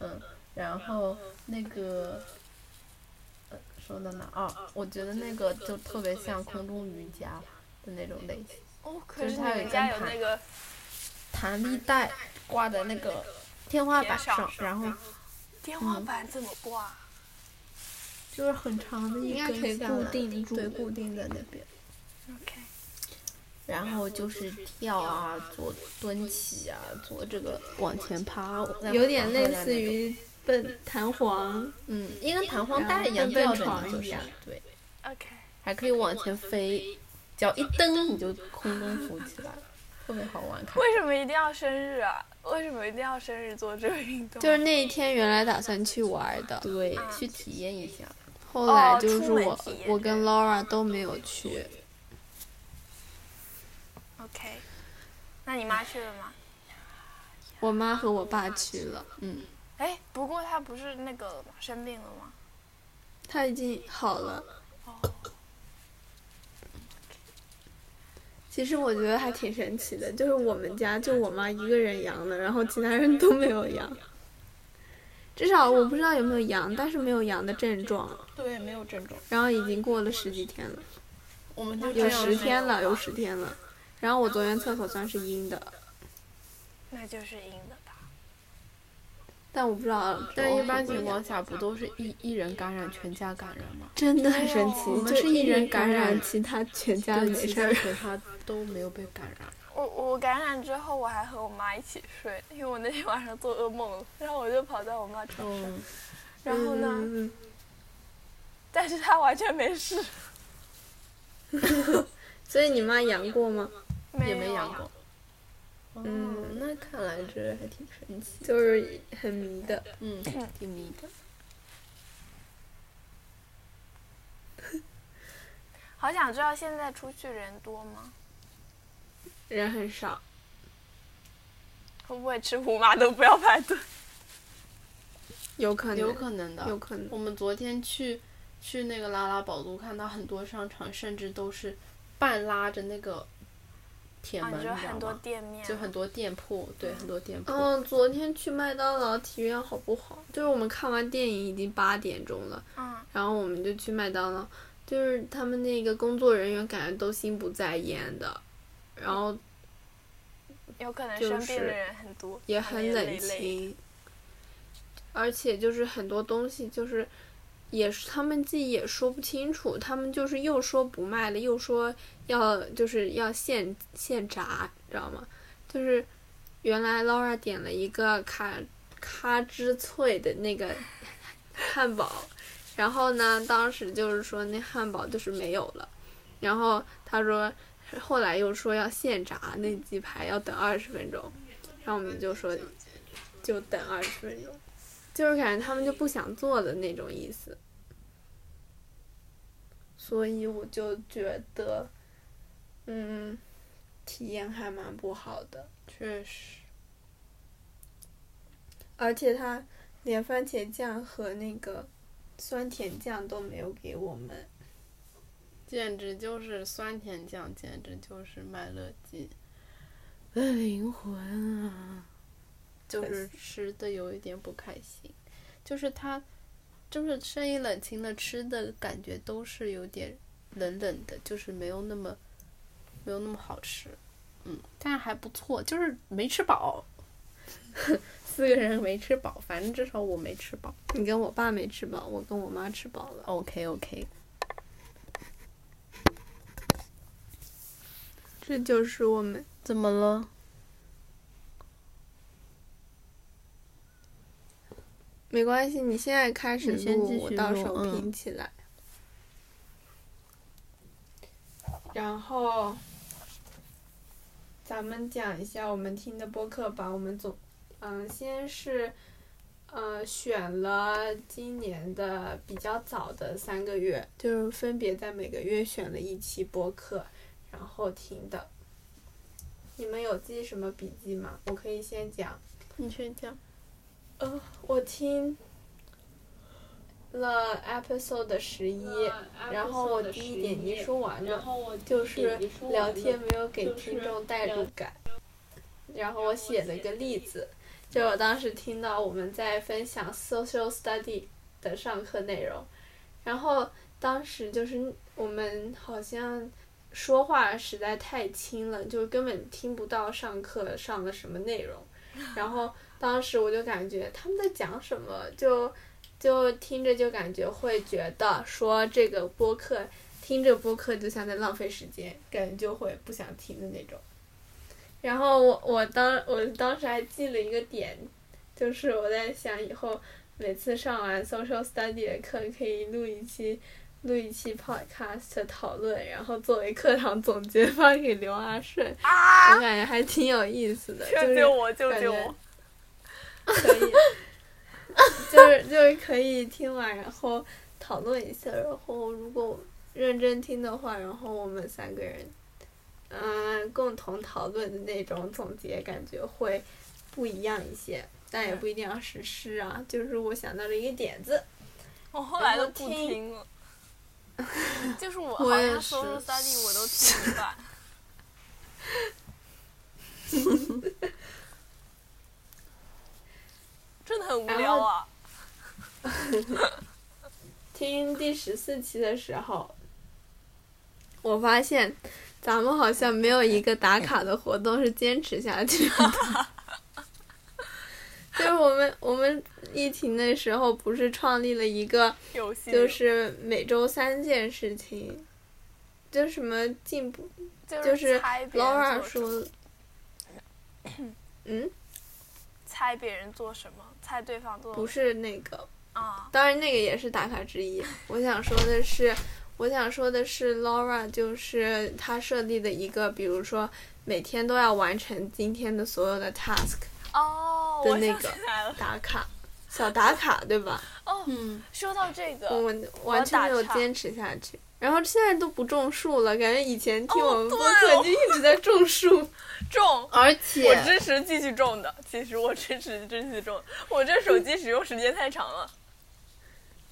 嗯，然后那个，呃，说到哪？哦，我觉得那个就特别像空中瑜伽的那种类型，哦，可就是它有一们家根弹那个弹力带挂在那个天花板上上，然后天花板怎么挂？就是很长的一应该可以根下来固定住对，固定在那边。OK，然后就是跳啊，做蹲起啊，做这个往前趴，有点类似于蹦弹簧，嗯，一跟弹簧带一样蹦吊着你，就是对，OK，还可以往前飞，脚一蹬你就空中浮起来了，特别好玩。看为什么一定要生日啊？为什么一定要生日做这个运动？就是那一天原来打算去玩的，对，去体验一下。后来哦就是我我跟 Laura 都没有去，OK，那你妈去了吗？我妈和我爸去了，嗯，哎，不过她不是那个？生病了吗？她已经好了。哦，其实我觉得还挺神奇的，就是我们家就我妈一个人阳了，然后其他人都没有阳。至少我不知道有没有阳，但是没有阳的症状，对，没有症状。然后已经过了十几天了，我们就有十天了，有十天了。然后我昨天厕所算是阴的，那就是阴的吧？但我不知道。但一般情况下不都是一一人感染全家感染吗？真的很神奇，我们就是一人人感染，其他全家对，没事儿。其他其他都没有被感染。我我感染之后，我还和我妈一起睡，因为我那天晚上做噩梦了，然后我就跑在我妈床上，嗯，然后呢，嗯 但是她完全没事，所以你妈阳过吗？没有也没养过。嗯嗯，那看来这还挺神奇。就是很迷的。嗯，挺迷的。好想知道现在出去人多吗？人很少，会不会吃胡麻都不要排队？有可能，有可能的。有可能。我们昨天去去那个拉拉宝都，看到很多商场甚至都是半拉着那个铁啊，门，你说很多？店面，就很多店铺，对，很多店铺。嗯，昨天去麦当劳体验好不好？就是我们看完电影已经八点钟了，嗯，然后我们就去麦当劳，就是他们那个工作人员感觉都心不在焉的，然后有可能就是生病的人很多，也很冷。清，而且就是很多东西就是。也是他们自己也说不清楚，他们就是又说不卖了，又说要就是要现现炸，知道吗？就是原来 Laura 点了一个咔咔芝脆的那个汉堡，然后呢，当时就是说那汉堡就是没有了，然后他说后来又说要现炸那鸡排要等二十分钟，然后我们就说就等二十分钟，就是感觉他们就不想做的那种意思，所以我就觉得，嗯，体验还蛮不好的。确实，而且他连番茄酱和那个酸甜酱都没有给我们。简直就是酸甜酱，简直就是麦乐鸡的灵魂啊！就是吃的有一点不开心，就是它，就是生意冷清了，吃的感觉都是有点冷冷的，就是没有那么没有那么好吃，嗯，但是还不错，就是没吃饱，四个人没吃饱，反正至少我没吃饱。你跟我爸没吃饱，我跟我妈吃饱了。OK OK，这就是我们怎么了？没关系，你现在开始录，到时候拼起来。然后，咱们讲一下我们听的播客吧。我们总，嗯，先是，呃，选了今年的比较早的三个月，就是分别在每个月选了一期播客，然后听的。你们有记什么笔记吗？我可以先讲。你先讲。呃，我听了 episode 十一，然后我第一点击说完了，就是聊天没有给听众代入感。然后我写了一个例子，就我当时听到我们在分享 social study 的上课内容，然后当时就是我们好像说话实在太轻了，就根本听不到上课上了什么内容，然后。当时我就感觉他们在讲什么，就就听着就感觉会觉得说这个播客听着播客就像在浪费时间，感觉就会不想听的那种。然后我我当我当时还记了一个点，就是我在想以后每次上完 social study 的课可以录一期录一期 podcast 讨论，然后作为课堂总结发给刘阿顺，我感觉还挺有意思的，就是救救我，救感觉救我！可以，就是就是可以听完然后讨论一下，然后如果认真听的话，然后我们三个人，嗯、共同讨论的那种总结，感觉会不一样一些，但也不一定要实施啊。就是我想到了一个点子，我后来都不听听了，就是我好像搜是搜 study 我都听一半。真的很无聊啊！听第十四期的时候，我发现咱们好像没有一个打卡的活动是坚持下去的。就是我们我们疫情的时候，不是创立了一个，就是每周三件事情，就什么进步，就就是 Laura 说，嗯，猜别人做什么，猜对方做不是那个，啊，当然那个也是打卡之一。我想说的是，我想说的是，Laura 就是她设立的一个，比如说每天都要完成今天的所有的 task 哦，的那个。打卡，小打卡，对吧？哦，嗯，说到这个，我们完全没有坚持下去。然后现在都不种树了，感觉以前听哦我们播客就一直在种树。种，而且我支持继续种的。其实我支持继续种，我这手机使用时间太长了。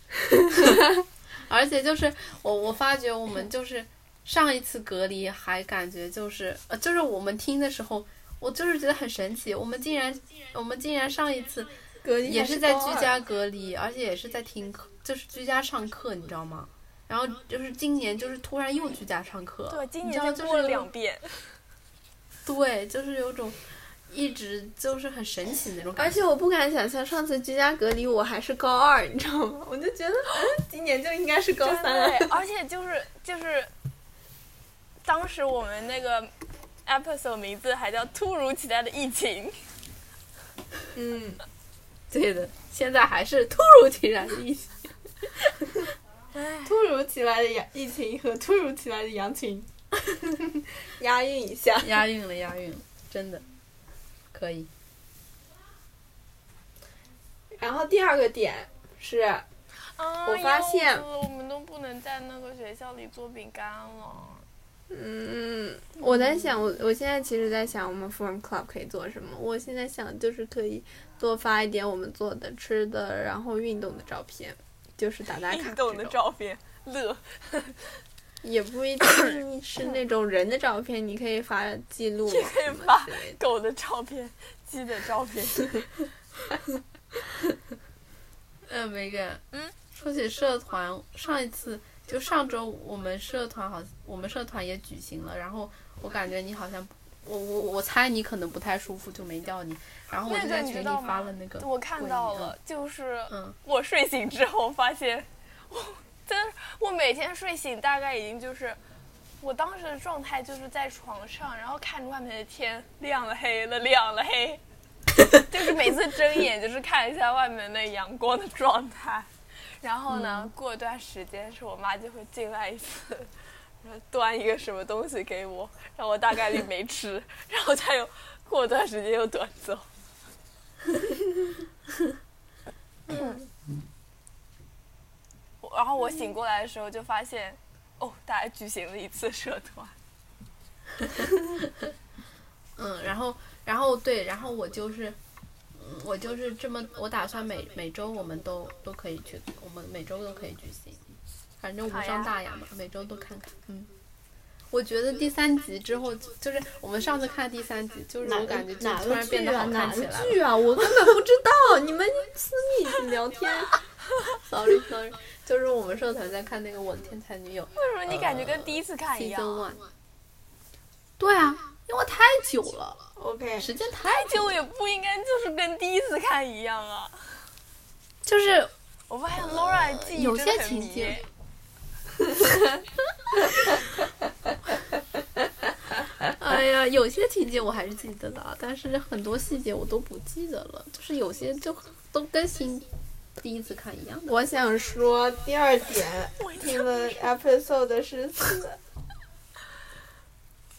而且就是我我发觉我们就是上一次隔离还感觉就是呃就是我们听的时候，我就是觉得很神奇，我们竟然我们竟然上一次隔离还也是在居家隔离，而且也是在听课，就是居家上课，你知道吗？然后就是今年就是突然又居家上课，对，今年就是有两遍。对，就是有种一直就是很神奇的那种感觉。而且我不敢想象上次居家隔离我还是高二，你知道吗？我就觉得，嗯，今年就应该是高三了。而且就是就是，当时我们那个 episode 名字还叫“突如其来的疫情嗯，对的，现在还是突如其来的疫情。突如其来的疫疫情和突如其来的羊群，押韵一下。押韵了，押韵了，真的可以。然后第二个点是，”啊！我发现我们都不能在那个学校里做饼干了。嗯，我在想，我我现在其实在想，我们 Forum Club 可以做什么？我现在想就是可以多发一点我们做的、吃的，然后运动的照片，就是打打卡运动的照片，乐。也不一定 是那种人的照片，你可以发记录你可以发。狗的照片，鸡的照片。嗯，梅根，嗯，说起社团，上一次就上周我们社团好，我们社团也举行了，然后我感觉你好像，我我我猜你可能不太舒服，就没叫你，然后我那个就在群里发了那个，我看到了，，就是。嗯。我睡醒之后发现，我真的我每天睡醒大概已经就是，我当时的状态就是在床上，然后看着外面的天亮了黑了亮了黑，就是每次睁眼就是看一下外面那阳光的状态，然后呢，过一段时间是我妈就会进来一次。然后端一个什么东西给我，然后我大概率没吃，然后他又过段时间又端走。然后我醒过来的时候就发现，哦，大家举行了一次社团。嗯，然后然后对，然后我就是，嗯，我就是这么，我打算每每周我们都都可以去，我们每周都可以举行，反正无伤大雅嘛，每周都看看，嗯。我觉得第三集之后，就是我们上次看第三集，就是我感觉就突然变得好看起来剧啊？我根本不知道，你们私密聊天。Sorry Sorry，就是我们社团在看那个《我的天才女友为什么你感觉跟第一次看一 Season 样？One。对啊，因为太久了，OK，时间太太久也不应该就是跟第一次看一样啊。就是我发现 Laura 记忆有些情节。哎呀，有些情节我还是记得的，啊但是很多细节我都不记得了，就是有些就都跟新第一次看一样的。我想说第二点，听了 episode 十四，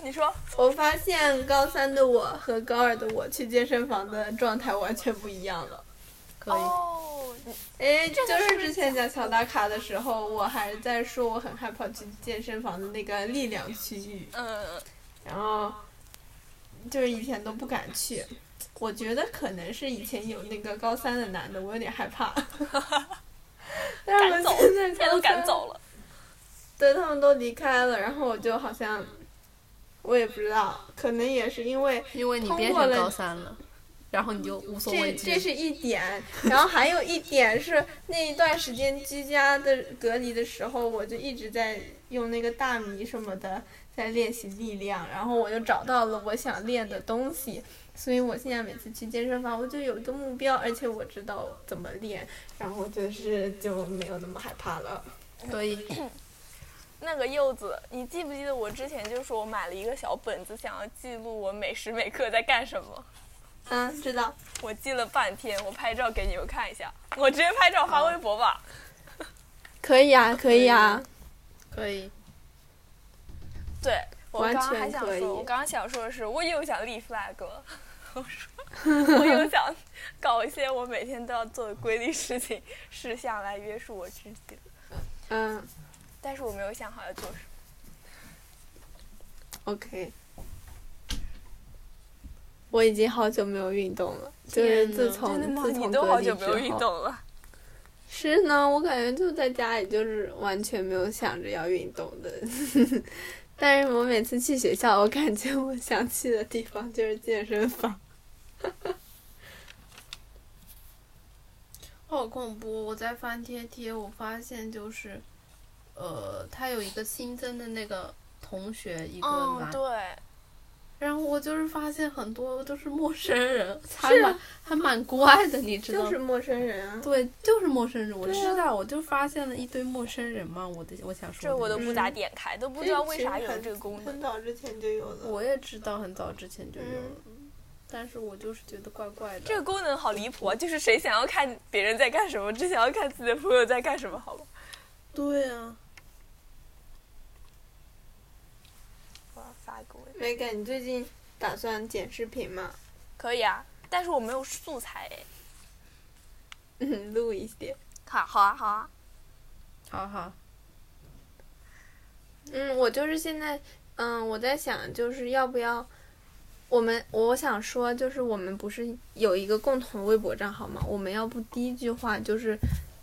你说我发现高三的我和高二的我去健身房的状态完全不一样了。可以，哦，哎，就是之前讲小打卡的时候，我还在说我很害怕去健身房的那个力量区域，嗯，然后就是以前都不敢去。我觉得可能是以前有那个高三的男的，我有点害怕。但是现在现在都赶走了。对他们都离开了，然后我就好像，我也不知道，可能也是因为因为你变成高三了，然后你就无所这畏惧。这是一点，然后还有一点是那一段时间居家的隔离的时候，我就一直在用那个大米什么的在练习力量，然后我就找到了我想练的东西，所以我现在每次去健身房，我就有一个目标，而且我知道怎么练，然后就是就没有那么害怕了。所以，那个柚子，你记不记得我之前就说我买了一个小本子，想要记录我每时每刻在干什么？嗯，知道。我记了半天，我拍照给你们看一下，我直接拍照发微博吧。可以啊，可以啊。可以。对，我刚刚还想说，我刚刚想说的是，我又想立 flag 了。我说，我又想搞一些我每天都要做的规律事情事项来约束我自己，嗯但是我没有想好要做什么。，OK。我已经好久没有运动了，就是自从？自从都好隔离久没有运之后动了。是呢，我感觉就在家里，就是完全没有想着要运动的。但是我每次去学校，我感觉我想去的地方就是健身房。好恐怖！我在翻贴贴，我发现就是，呃，他有一个新增的那个同学一个嗯，男，对，然后我就是发现很多都是陌生人，还蛮还蛮怪的，你知道吗？就是陌生人啊。对，就是陌生人，我知道，我就发现了一堆陌生人嘛。我的我想说，这我都不咋点开，都不知道为啥有这个功能。很早之前就有了。我也知道，很早之前就有了，嗯但是我就是觉得怪怪的。这个功能好离谱啊！就是谁想要看别人在干什么，只想要看自己的朋友在干什么，好吧？对啊，我要梅感，你最近打算剪视频吗？可以啊，但是我没有素材哎。嗯，录一些。好，好啊，好啊。好好，嗯，我就是现在，嗯，我在想，就是要不要，我们我想说，就是我们不是有一个共同微博账号吗？我们要不第一句话就是，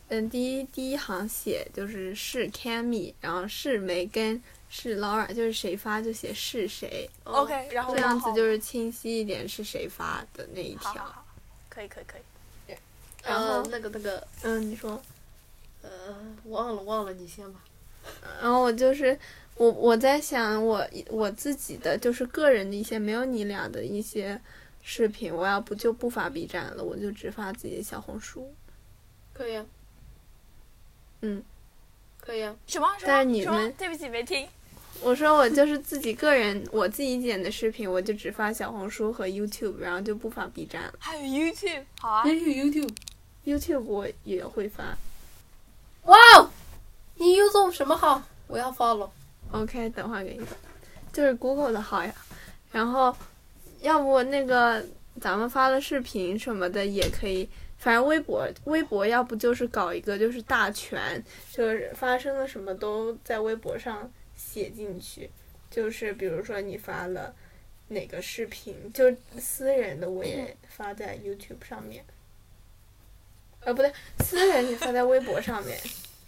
嗯，第一第一行写就是是 Cammy，然后是梅根，是 Laura，就是谁发就写是谁，OK，然后这样子就是清晰一点是谁发的那一条。好好好，可以可以可以。然后呃，那个那个，嗯，你说。呃，忘了忘了，你先吧。然后我就是我我在想我我自己的就是个人的一些没有你俩的一些视频，我要不就不发 B 站了，我就只发自己的小红书。可以啊。嗯，可以啊。什么什么？但是你什么们对不起没听。我说我就是自己个人我自己剪的视频，我就只发小红书和 YouTube，然后就不发 B 站了。还有 YouTube，好啊还。有 YouTube。YouTube 我也会发。哇哦，你 YouTube 什么号？我要 follow。OK，等会儿给你，就是 Google 的号呀。然后，要不那个咱们发的视频什么的也可以，反正微博微博要不就是搞一个就是大全，就是发生了什么都在微博上写进去，就是比如说你发了哪个视频，就私人的我也 发在 YouTube 上面。呃，不对，私人你发在微博上面，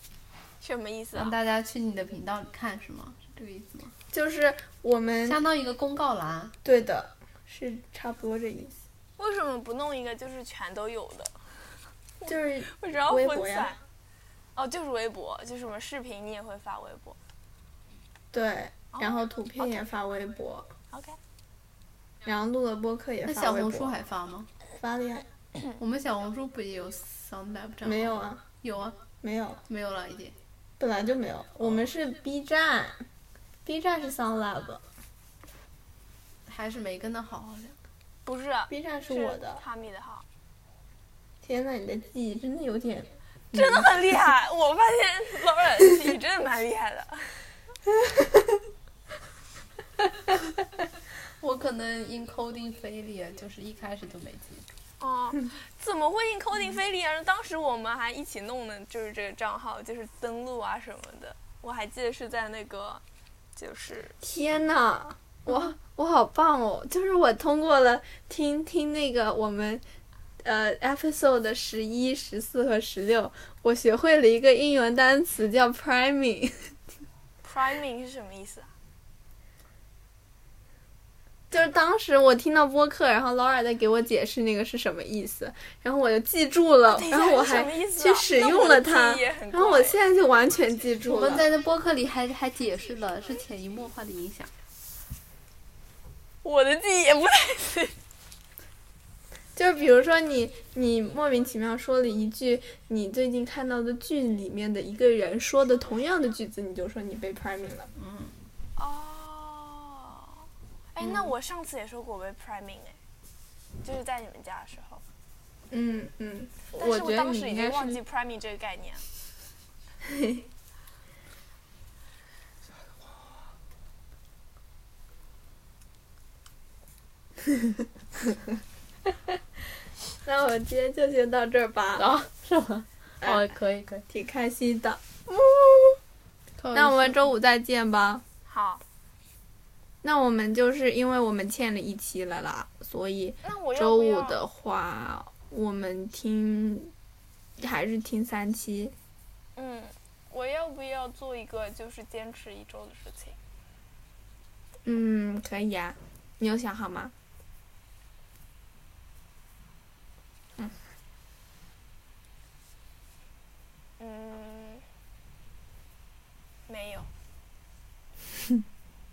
什么意思让啊？大家去你的频道里看是吗？是这个意思吗？就是我们相当于一个公告栏。对的，是差不多这意思。为什么不弄一个就是全都有的？就是为什么要分微博呀散？哦，就是微博，就什么视频你也会发微博。对，然后哦图片也发微博，OK，然后录了播客也那发微博。小红书还发吗？发了呀？我们小红书不也有 Sound Lab 账号？没有。啊，有啊，没有，没有了已经。本来就没有。我们是 B 站，B 站是 Sound Lab，B 还是没跟的好，好像。不是 B，站是我的。哈密的号。天呐，你的记忆真的有点，真的很厉害。我发现记忆真的蛮厉害的。我可能 encoding failure，就是一开始就没记住。哦，怎么会 encoding failure？当时我们还一起弄呢，就是这个账号，就是登录啊什么的。我还记得是在那个，就是。天呐，我我好棒哦！就是我通过了听听那个我们，呃，episode 十一、十四和十六，我学会了一个英文单词叫 priming。Priming 是什么意思啊？就是当时我听到播客，然后 Laura 在给我解释那个是什么意思，然后我就记住了，然后我还去使用了它，然后我现在就完全记住了。我们在那播客里还还解释了是潜移默化的影响。我的记忆也不太。就是比如说你你莫名其妙说了一句你最近看到的剧里面的一个人说的同样的句子，你就说你被 priming 了。嗯。哦。哎，那我上次也说过我被 priming 哎，就是在你们家的时候。嗯嗯。但是我当时已经忘记 priming 这个概念。嘿。那我们今天就先到这儿吧。啊？是吗？哦，可以可以，挺开心的。那我们周五再见吧。好。那我们就是因为我们欠了一期了啦，所以周五的话，我们听还是听三期。嗯，我要不要做一个就是坚持一周的事情？嗯，可以啊，你有想好吗？嗯，没有。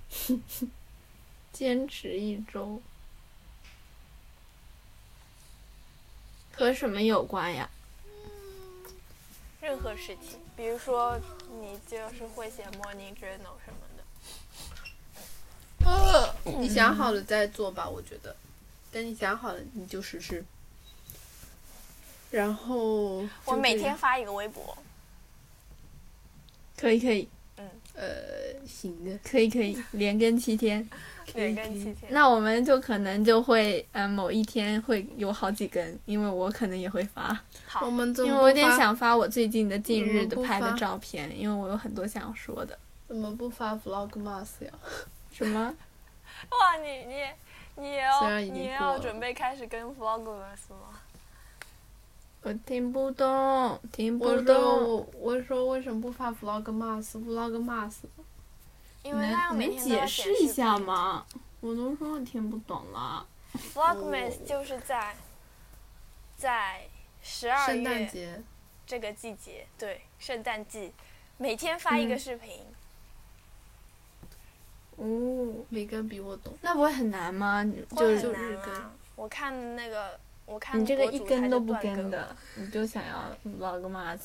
坚持一周，和什么有关呀？任何事情，比如说你就是会写 morning journal 什么的。呃，你想好了再做吧，我觉得。等你想好了，你就实施。然后。我每天发一个微博。可以可以。嗯。呃，行的，可以可以，连更七天。连更七天，那我们就可能就会，嗯，某一天会有好几根，因为我可能也会发。好，我们因为我有点想发我最近的近日的拍的照片，因为我有很多想说的。怎么不发 vlogmas 呀？什么？哇，你你你要你要准备开始跟 vlogmas 吗？我听不懂，听不懂。我说为什么不发 vlogmas？vlogmas？因为他没解释一下吗？我都说我听不懂了。Vlogmas 就是在在十二月这个季节，对，圣诞季，每天发一个视频。哦，每个比我懂，那不会很难吗？就是日更。我看那个，我看你这个一根都不跟的，你就想要 Vlogmas，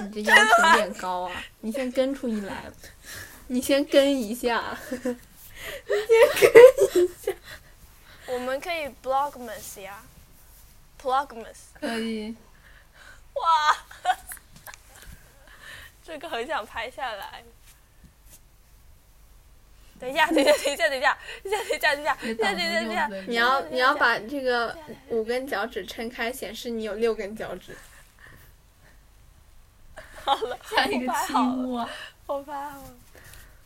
你这要求有点高啊！你先跟出一来。你先跟一下，你先跟一下。我们可以 blogmas 呀，blogmas。可以。哇！这个很想拍下来。等一下，等一下，等一下，等一下，等一下，等一下，等一下，等一下，等一下，你要你要把这个五根脚趾撑开，显示你有六根脚趾。好了，下一个青蛙。我了。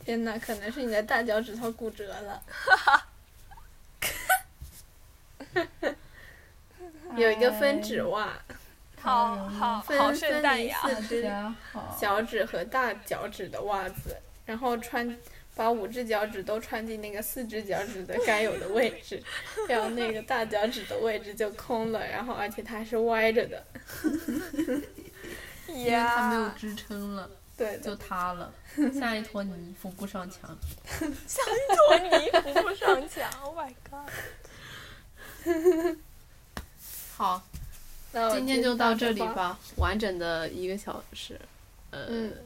天哪，可能是你的大脚趾头骨折了。有一个分趾袜。好好分分离四只脚趾和大脚趾的袜子，然后穿把五只脚趾都穿进那个四只脚趾的该有的位置，然后那个大脚趾的位置就空了，然后而且它还是歪着的。因为它没有支撑了。对，就塌了，像一坨泥扶不上墙。像一坨泥扶不上墙，Oh my god！好，那今天就到这里吧。完整的一个小时。呃，嗯，对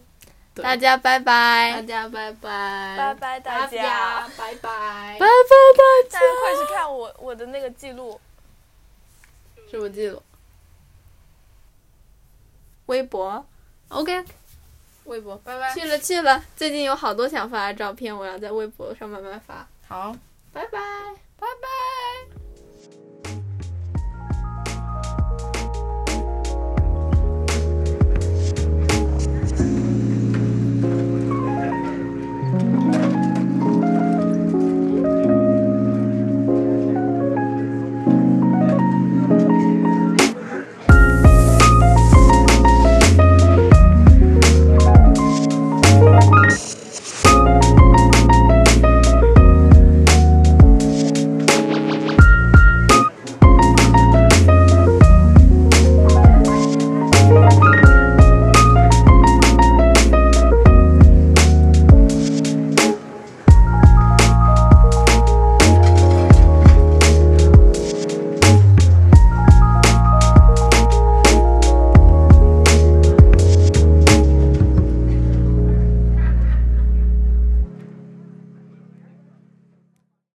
大家拜拜大，家拜拜，拜拜大大家，拜拜拜。拜大大家快去看我我的那个记录。什么记录微博？OK，微博，拜拜。去了去了，最近有好多想发的照片，我要在微博上慢慢发。好。拜拜。拜拜。